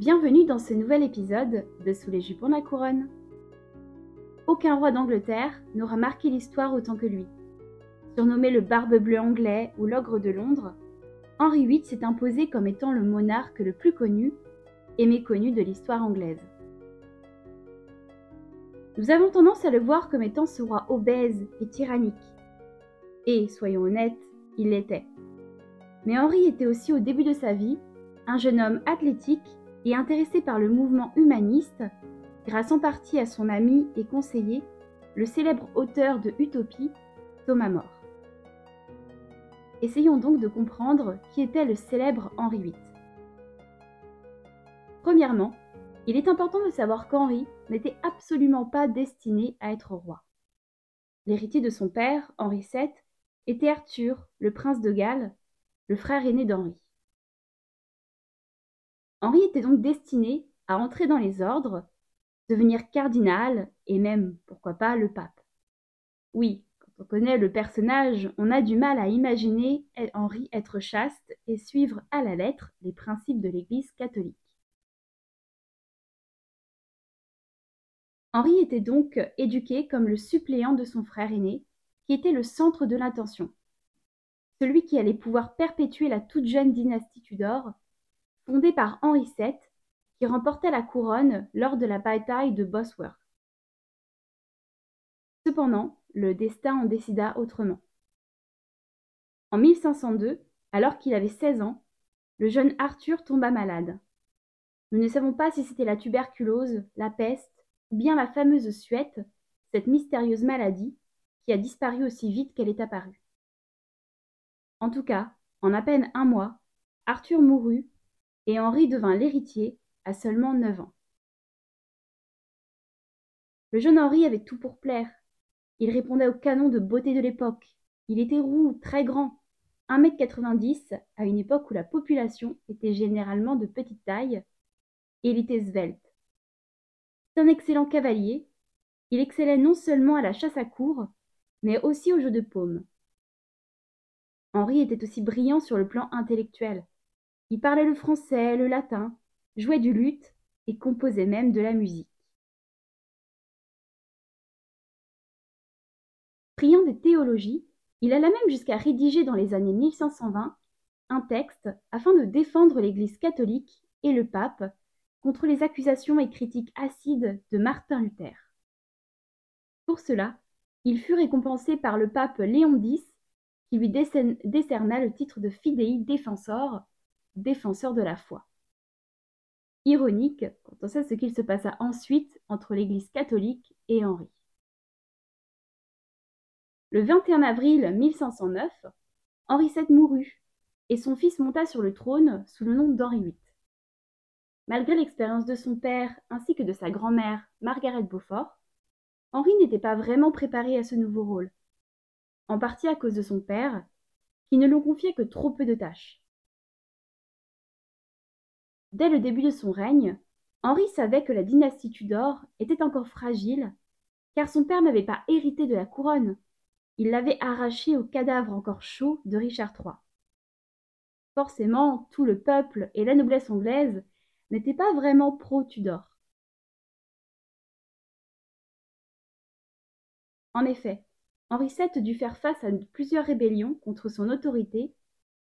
Bienvenue dans ce nouvel épisode de Sous les jupons de la couronne. Aucun roi d'Angleterre n'aura marqué l'histoire autant que lui. Surnommé le Barbe Bleue anglais ou l'ogre de Londres, Henri VIII s'est imposé comme étant le monarque le plus connu et méconnu de l'histoire anglaise. Nous avons tendance à le voir comme étant ce roi obèse et tyrannique. Et, soyons honnêtes, il l'était. Mais Henri était aussi au début de sa vie un jeune homme athlétique et intéressé par le mouvement humaniste, grâce en partie à son ami et conseiller, le célèbre auteur de Utopie, Thomas More. Essayons donc de comprendre qui était le célèbre Henri VIII. Premièrement, il est important de savoir qu'Henri n'était absolument pas destiné à être roi. L'héritier de son père, Henri VII, était Arthur, le prince de Galles, le frère aîné d'Henri. Henri était donc destiné à entrer dans les ordres, devenir cardinal et même, pourquoi pas, le pape. Oui, quand on connaît le personnage, on a du mal à imaginer Henri être chaste et suivre à la lettre les principes de l'Église catholique. Henri était donc éduqué comme le suppléant de son frère aîné, qui était le centre de l'intention, celui qui allait pouvoir perpétuer la toute jeune dynastie Tudor fondée par Henri VII, qui remporta la couronne lors de la bataille de Bosworth. Cependant, le destin en décida autrement. En 1502, alors qu'il avait 16 ans, le jeune Arthur tomba malade. Nous ne savons pas si c'était la tuberculose, la peste ou bien la fameuse suette, cette mystérieuse maladie qui a disparu aussi vite qu'elle est apparue. En tout cas, en à peine un mois, Arthur mourut et Henri devint l'héritier à seulement neuf ans. Le jeune Henri avait tout pour plaire. Il répondait au canon de beauté de l'époque. Il était roux, très grand, 1m90 à une époque où la population était généralement de petite taille, et il était svelte. C'est un excellent cavalier. Il excellait non seulement à la chasse à cour, mais aussi au jeu de paume. Henri était aussi brillant sur le plan intellectuel. Il parlait le français, le latin, jouait du luth et composait même de la musique. Priant des théologies, il alla même jusqu'à rédiger dans les années 1520 un texte afin de défendre l'Église catholique et le pape contre les accusations et critiques acides de Martin Luther. Pour cela, il fut récompensé par le pape Léon X, qui lui décerna le titre de Fidei Defensor, défenseur de la foi. Ironique quand on sait ce qu'il se passa ensuite entre l'Église catholique et Henri. Le 21 avril 1509, Henri VII mourut et son fils monta sur le trône sous le nom d'Henri VIII. Malgré l'expérience de son père ainsi que de sa grand-mère, Margaret Beaufort, Henri n'était pas vraiment préparé à ce nouveau rôle, en partie à cause de son père, qui ne lui confiait que trop peu de tâches. Dès le début de son règne, Henri savait que la dynastie Tudor était encore fragile, car son père n'avait pas hérité de la couronne, il l'avait arrachée au cadavre encore chaud de Richard III. Forcément, tout le peuple et la noblesse anglaise n'étaient pas vraiment pro-Tudor. En effet, Henri VII dut faire face à plusieurs rébellions contre son autorité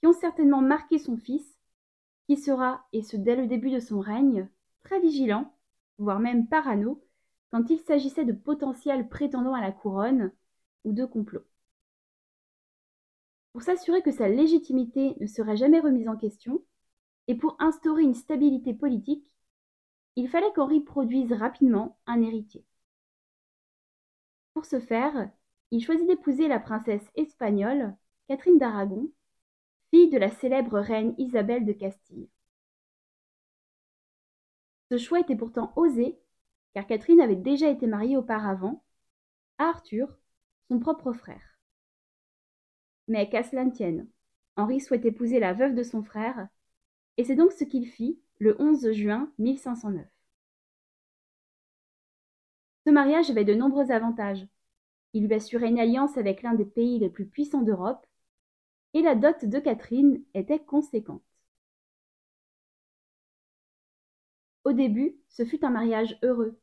qui ont certainement marqué son fils qui sera, et ce dès le début de son règne, très vigilant, voire même parano, quand il s'agissait de potentiels prétendants à la couronne ou de complots. Pour s'assurer que sa légitimité ne serait jamais remise en question, et pour instaurer une stabilité politique, il fallait qu'Henri produise rapidement un héritier. Pour ce faire, il choisit d'épouser la princesse espagnole, Catherine d'Aragon, fille de la célèbre reine Isabelle de Castille. Ce choix était pourtant osé, car Catherine avait déjà été mariée auparavant à Arthur, son propre frère. Mais qu'à cela ne tienne, Henri souhaite épouser la veuve de son frère, et c'est donc ce qu'il fit le 11 juin 1509. Ce mariage avait de nombreux avantages. Il lui assurait une alliance avec l'un des pays les plus puissants d'Europe, et la dot de Catherine était conséquente. Au début, ce fut un mariage heureux.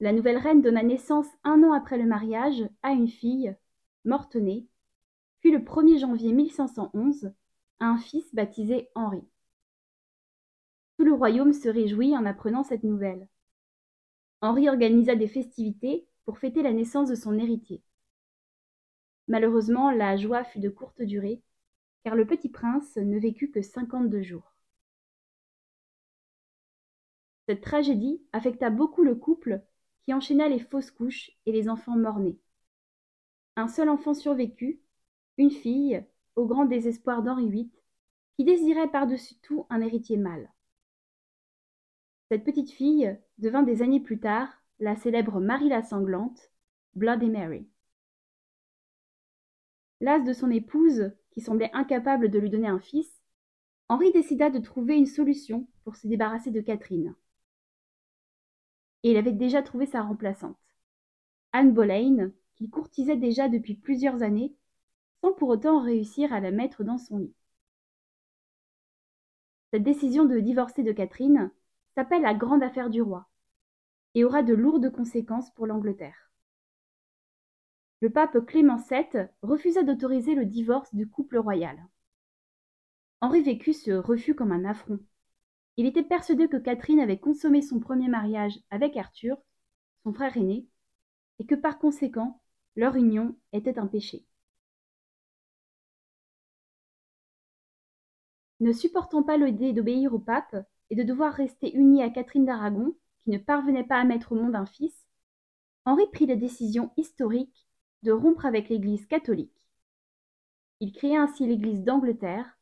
La nouvelle reine donna naissance un an après le mariage à une fille, morte-née, puis le 1er janvier 1511, à un fils baptisé Henri. Tout le royaume se réjouit en apprenant cette nouvelle. Henri organisa des festivités pour fêter la naissance de son héritier. Malheureusement, la joie fut de courte durée, car le petit prince ne vécut que cinquante-deux jours. Cette tragédie affecta beaucoup le couple qui enchaîna les fausses couches et les enfants mort-nés. Un seul enfant survécut, une fille, au grand désespoir d'Henri VIII, qui désirait par-dessus tout un héritier mâle. Cette petite fille devint des années plus tard la célèbre Marie la Sanglante, Bloody Mary. Las de son épouse, qui semblait incapable de lui donner un fils, Henri décida de trouver une solution pour se débarrasser de Catherine. Et il avait déjà trouvé sa remplaçante, Anne Boleyn, qu'il courtisait déjà depuis plusieurs années, sans pour autant réussir à la mettre dans son lit. Cette décision de divorcer de Catherine s'appelle la grande affaire du roi et aura de lourdes conséquences pour l'Angleterre le pape Clément VII refusa d'autoriser le divorce du couple royal. Henri vécut ce refus comme un affront. Il était persuadé que Catherine avait consommé son premier mariage avec Arthur, son frère aîné, et que par conséquent, leur union était un péché. Ne supportant pas l'idée d'obéir au pape et de devoir rester uni à Catherine d'Aragon, qui ne parvenait pas à mettre au monde un fils, Henri prit la décision historique de rompre avec l'Église catholique. Il créa ainsi l'Église d'Angleterre,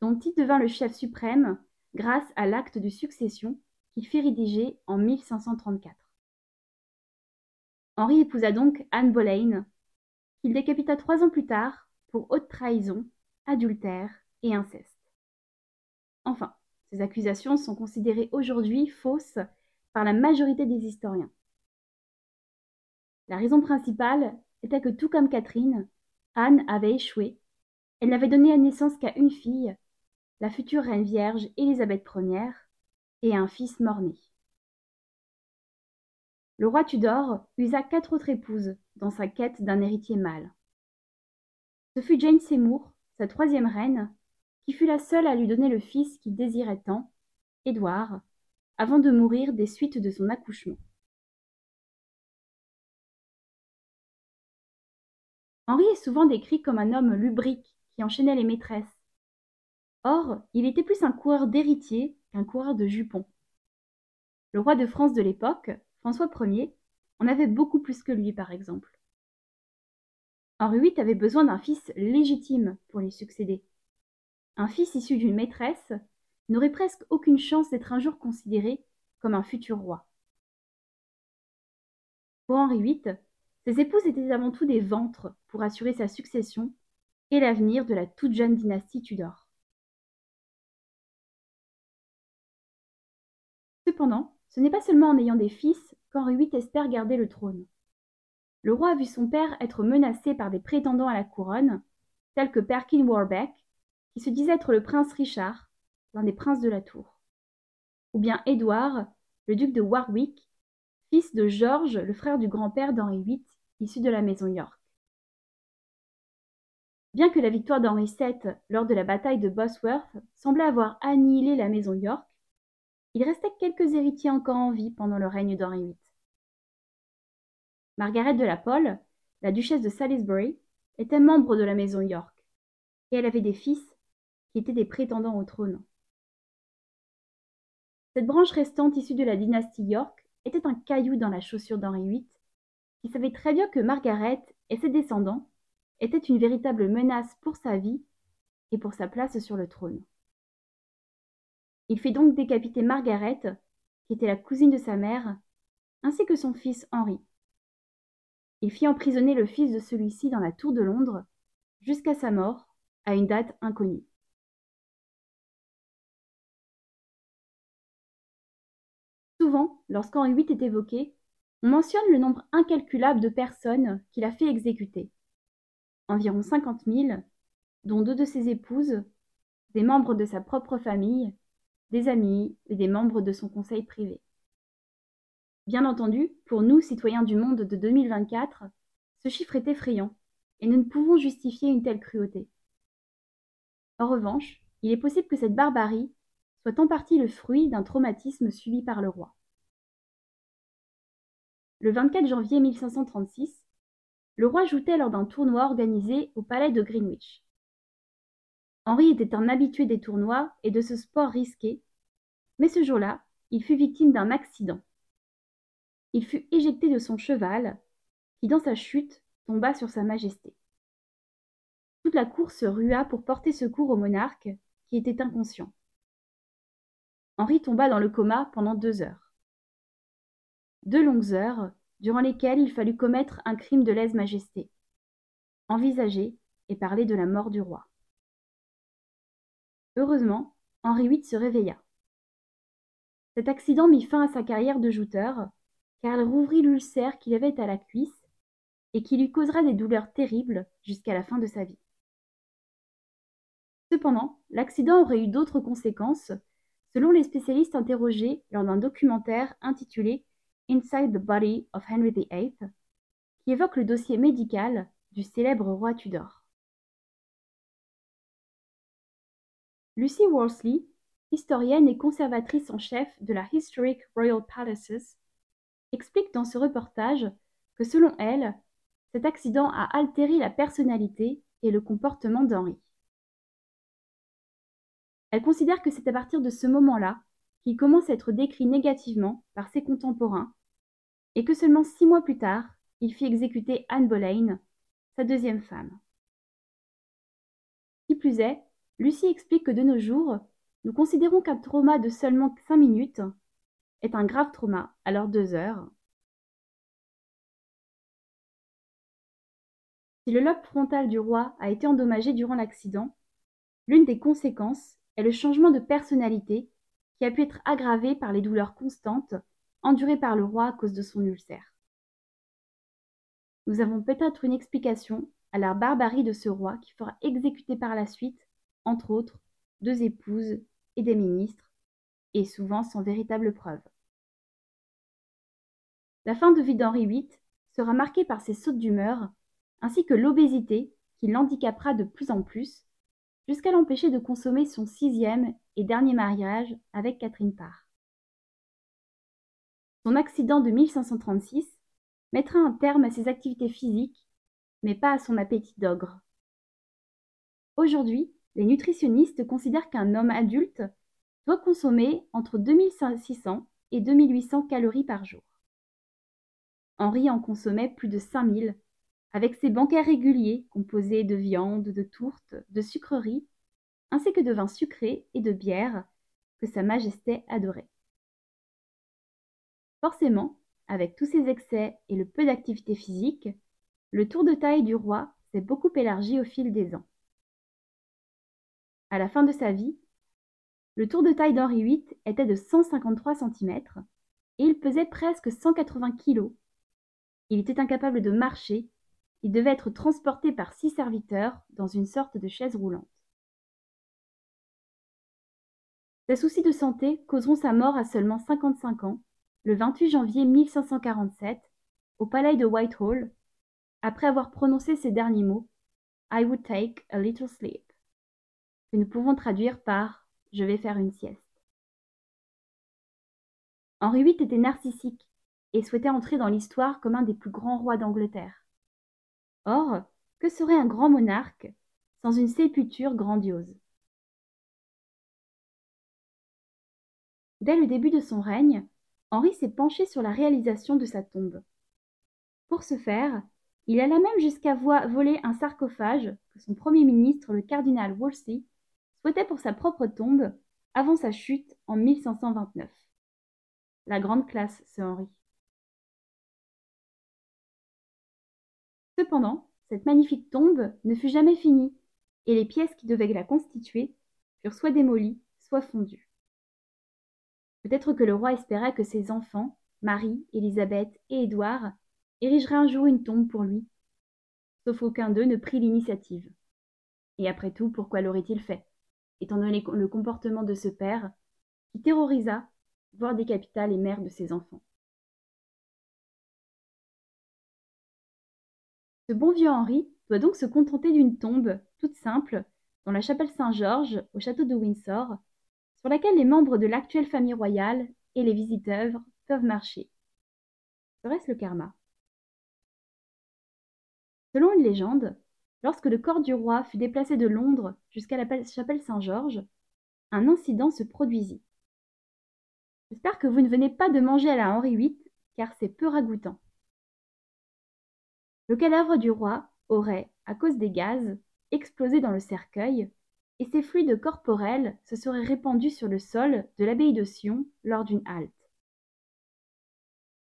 dont il devint le chef suprême grâce à l'acte de succession qu'il fit rédiger en 1534. Henri épousa donc Anne Boleyn, qu'il décapita trois ans plus tard pour haute trahison, adultère et inceste. Enfin, ces accusations sont considérées aujourd'hui fausses par la majorité des historiens. La raison principale était que tout comme Catherine, Anne avait échoué. Elle n'avait donné naissance qu'à une fille, la future reine vierge Élisabeth Ier, et un fils mort-né. Le roi Tudor usa quatre autres épouses dans sa quête d'un héritier mâle. Ce fut Jane Seymour, sa troisième reine, qui fut la seule à lui donner le fils qu'il désirait tant, Édouard, avant de mourir des suites de son accouchement. Henri est souvent décrit comme un homme lubrique qui enchaînait les maîtresses. Or, il était plus un coureur d'héritiers qu'un coureur de jupons. Le roi de France de l'époque, François Ier, en avait beaucoup plus que lui, par exemple. Henri VIII avait besoin d'un fils légitime pour lui succéder. Un fils issu d'une maîtresse n'aurait presque aucune chance d'être un jour considéré comme un futur roi. Pour Henri VIII, ses épouses étaient avant tout des ventres pour assurer sa succession et l'avenir de la toute jeune dynastie Tudor. Cependant, ce n'est pas seulement en ayant des fils qu'Henri VIII espère garder le trône. Le roi a vu son père être menacé par des prétendants à la couronne, tels que Perkin Warbeck, qui se disait être le prince Richard, l'un des princes de la Tour, ou bien Édouard, le duc de Warwick, fils de George, le frère du grand-père d'Henri VIII, issu de la maison York. Bien que la victoire d'Henri VII lors de la bataille de Bosworth semblait avoir annihilé la maison York, il restait quelques héritiers encore en vie pendant le règne d'Henri VIII. Margaret de la Pole, la duchesse de Salisbury, était membre de la maison York, et elle avait des fils qui étaient des prétendants au trône. Cette branche restante issue de la dynastie York était un caillou dans la chaussure d'Henri VIII qui savait très bien que Margaret et ses descendants étaient une véritable menace pour sa vie et pour sa place sur le trône. Il fit donc décapiter Margaret, qui était la cousine de sa mère, ainsi que son fils Henri. Il fit emprisonner le fils de celui-ci dans la tour de Londres jusqu'à sa mort, à une date inconnue. Souvent, lorsqu'Henri VIII est évoqué, on mentionne le nombre incalculable de personnes qu'il a fait exécuter. Environ cinquante mille, dont deux de ses épouses, des membres de sa propre famille, des amis et des membres de son conseil privé. Bien entendu, pour nous, citoyens du monde de 2024, ce chiffre est effrayant, et nous ne pouvons justifier une telle cruauté. En revanche, il est possible que cette barbarie soit en partie le fruit d'un traumatisme subi par le roi. Le 24 janvier 1536, le roi jouait lors d'un tournoi organisé au palais de Greenwich. Henri était un habitué des tournois et de ce sport risqué, mais ce jour-là, il fut victime d'un accident. Il fut éjecté de son cheval, qui dans sa chute tomba sur sa majesté. Toute la cour se rua pour porter secours au monarque, qui était inconscient. Henri tomba dans le coma pendant deux heures. Deux longues heures, durant lesquelles il fallut commettre un crime de lèse-majesté, envisager et parler de la mort du roi. Heureusement, Henri VIII se réveilla. Cet accident mit fin à sa carrière de jouteur, car il rouvrit l'ulcère qu'il avait à la cuisse et qui lui causera des douleurs terribles jusqu'à la fin de sa vie. Cependant, l'accident aurait eu d'autres conséquences, selon les spécialistes interrogés lors d'un documentaire intitulé Inside the Body of Henry VIII, qui évoque le dossier médical du célèbre roi Tudor. Lucy Worsley, historienne et conservatrice en chef de la Historic Royal Palaces, explique dans ce reportage que selon elle, cet accident a altéré la personnalité et le comportement d'Henri. Elle considère que c'est à partir de ce moment-là qu'il commence à être décrit négativement par ses contemporains et que seulement six mois plus tard, il fit exécuter Anne Boleyn, sa deuxième femme. Qui plus est, Lucie explique que de nos jours, nous considérons qu'un trauma de seulement cinq minutes est un grave trauma, alors deux heures. Si le lobe frontal du roi a été endommagé durant l'accident, l'une des conséquences est le changement de personnalité qui a pu être aggravé par les douleurs constantes endurées par le roi à cause de son ulcère. Nous avons peut-être une explication à la barbarie de ce roi qui fera exécuter par la suite entre autres, deux épouses et des ministres, et souvent sans véritable preuve. La fin de vie d'Henri VIII sera marquée par ses sautes d'humeur, ainsi que l'obésité qui l'handicapera de plus en plus, jusqu'à l'empêcher de consommer son sixième et dernier mariage avec Catherine Parr. Son accident de 1536 mettra un terme à ses activités physiques, mais pas à son appétit d'ogre. Aujourd'hui, les nutritionnistes considèrent qu'un homme adulte doit consommer entre 2600 et 2800 calories par jour. Henri en consommait plus de 5000, avec ses banquets réguliers composés de viande, de tourtes, de sucreries, ainsi que de vins sucrés et de bière que Sa Majesté adorait. Forcément, avec tous ces excès et le peu d'activité physique, le tour de taille du roi s'est beaucoup élargi au fil des ans. À la fin de sa vie, le tour de taille d'Henri VIII était de 153 cm et il pesait presque 180 kg. Il était incapable de marcher, il devait être transporté par six serviteurs dans une sorte de chaise roulante. Ses soucis de santé causeront sa mort à seulement 55 ans, le 28 janvier 1547, au palais de Whitehall, après avoir prononcé ces derniers mots I would take a little sleep que nous pouvons traduire par je vais faire une sieste. Henri VIII était narcissique et souhaitait entrer dans l'histoire comme un des plus grands rois d'Angleterre. Or, que serait un grand monarque sans une sépulture grandiose? Dès le début de son règne, Henri s'est penché sur la réalisation de sa tombe. Pour ce faire, il alla même jusqu'à voler un sarcophage que son premier ministre, le cardinal Wolsey, souhaitait pour sa propre tombe avant sa chute en 1529. La grande classe, ce Henri. Cependant, cette magnifique tombe ne fut jamais finie, et les pièces qui devaient la constituer furent soit démolies, soit fondues. Peut-être que le roi espérait que ses enfants, Marie, Élisabeth et Édouard, érigeraient un jour une tombe pour lui. Sauf qu'aucun d'eux ne prit l'initiative. Et après tout, pourquoi l'aurait-il fait étant donné le comportement de ce père, qui terrorisa, voire décapita les mères de ses enfants? Ce bon vieux Henri doit donc se contenter d'une tombe toute simple dans la chapelle Saint-Georges au château de Windsor, sur laquelle les membres de l'actuelle famille royale et les visiteurs peuvent marcher. Serait-ce le karma? Selon une légende, lorsque le corps du roi fut déplacé de Londres jusqu'à la chapelle Saint-Georges, un incident se produisit. J'espère que vous ne venez pas de manger à la Henri VIII, car c'est peu ragoûtant. Le cadavre du roi aurait, à cause des gaz, explosé dans le cercueil, et ses fluides corporels se seraient répandus sur le sol de l'abbaye de Sion lors d'une halte.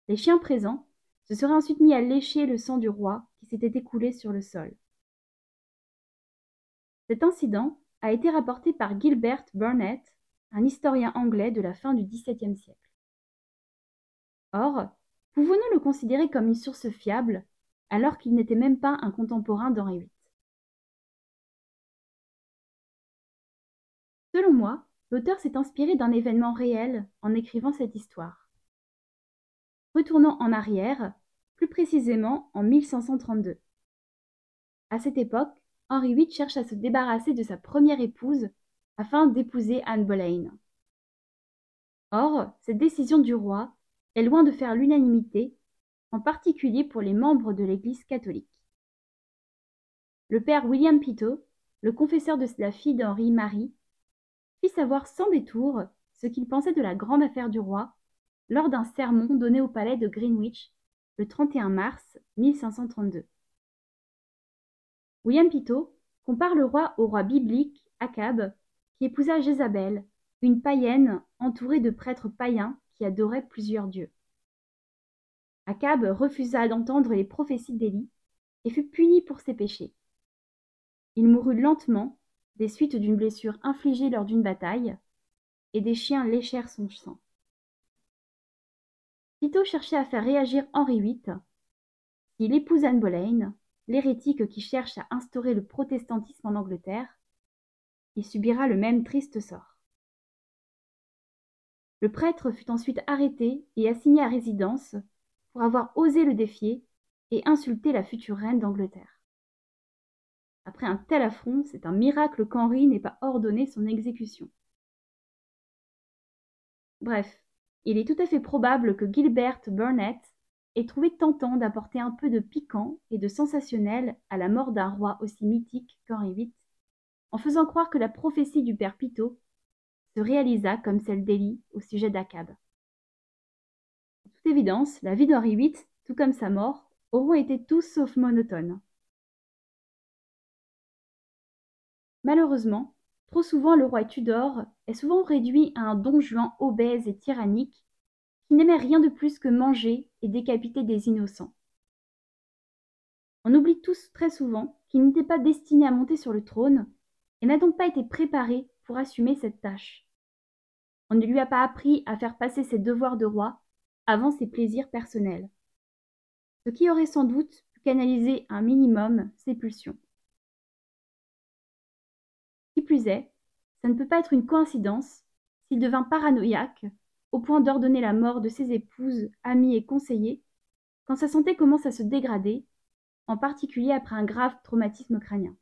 Les chiens présents se seraient ensuite mis à lécher le sang du roi qui s'était écoulé sur le sol. Cet incident a été rapporté par Gilbert Burnett, un historien anglais de la fin du XVIIe siècle. Or, pouvons-nous le considérer comme une source fiable alors qu'il n'était même pas un contemporain d'Henri VIII. Selon moi, l'auteur s'est inspiré d'un événement réel en écrivant cette histoire. Retournons en arrière, plus précisément en 1532. À cette époque, Henri VIII cherche à se débarrasser de sa première épouse afin d'épouser Anne Boleyn. Or, cette décision du roi est loin de faire l'unanimité en particulier pour les membres de l'Église catholique. Le père William Pitot, le confesseur de la fille d'Henri Marie, fit savoir sans détour ce qu'il pensait de la grande affaire du roi lors d'un sermon donné au palais de Greenwich le 31 mars 1532. William Pitot compare le roi au roi biblique Akab qui épousa Jézabel, une païenne entourée de prêtres païens qui adoraient plusieurs dieux. Akab refusa d'entendre les prophéties d'Élie et fut puni pour ses péchés. Il mourut lentement des suites d'une blessure infligée lors d'une bataille, et des chiens léchèrent son sang. Tito cherchait à faire réagir Henri VIII. S'il épouse Anne Boleyn, l'hérétique qui cherche à instaurer le protestantisme en Angleterre, il subira le même triste sort. Le prêtre fut ensuite arrêté et assigné à résidence pour avoir osé le défier et insulter la future reine d'Angleterre. Après un tel affront, c'est un miracle qu'Henri n'ait pas ordonné son exécution. Bref, il est tout à fait probable que Gilbert Burnett ait trouvé tentant d'apporter un peu de piquant et de sensationnel à la mort d'un roi aussi mythique qu'Henri VIII, en faisant croire que la prophétie du père Pitot se réalisa comme celle d'Élie au sujet d'Akab évidence, la vie d'Henri VIII, tout comme sa mort, auront été tous sauf monotones. Malheureusement, trop souvent le roi Tudor est souvent réduit à un don Juan obèse et tyrannique qui n'aimait rien de plus que manger et décapiter des innocents. On oublie tous très souvent qu'il n'était pas destiné à monter sur le trône et n'a donc pas été préparé pour assumer cette tâche. On ne lui a pas appris à faire passer ses devoirs de roi avant ses plaisirs personnels, ce qui aurait sans doute pu canaliser un minimum ses pulsions. Qui plus est, ça ne peut pas être une coïncidence s'il devint paranoïaque au point d'ordonner la mort de ses épouses, amies et conseillers quand sa santé commence à se dégrader, en particulier après un grave traumatisme crânien.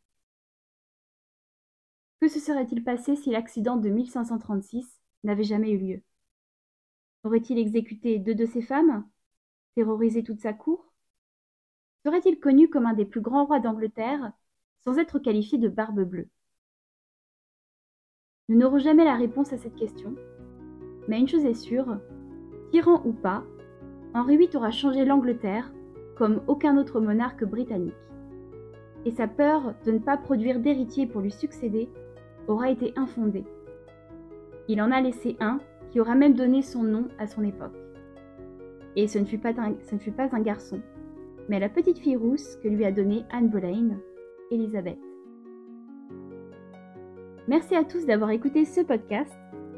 Que se serait-il passé si l'accident de 1536 n'avait jamais eu lieu? Aurait-il exécuté deux de ses femmes? Terrorisé toute sa cour? Serait-il connu comme un des plus grands rois d'Angleterre sans être qualifié de barbe bleue? Nous n'aurons jamais la réponse à cette question, mais une chose est sûre, tyran ou pas, Henri VIII aura changé l'Angleterre comme aucun autre monarque britannique. Et sa peur de ne pas produire d'héritier pour lui succéder aura été infondée. Il en a laissé un qui aura même donné son nom à son époque. Et ce ne fut pas un, ce ne fut pas un garçon, mais la petite fille rousse que lui a donnée Anne Boleyn, Elisabeth. Merci à tous d'avoir écouté ce podcast.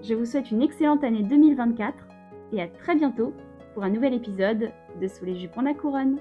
Je vous souhaite une excellente année 2024 et à très bientôt pour un nouvel épisode de Sous les jupons la couronne.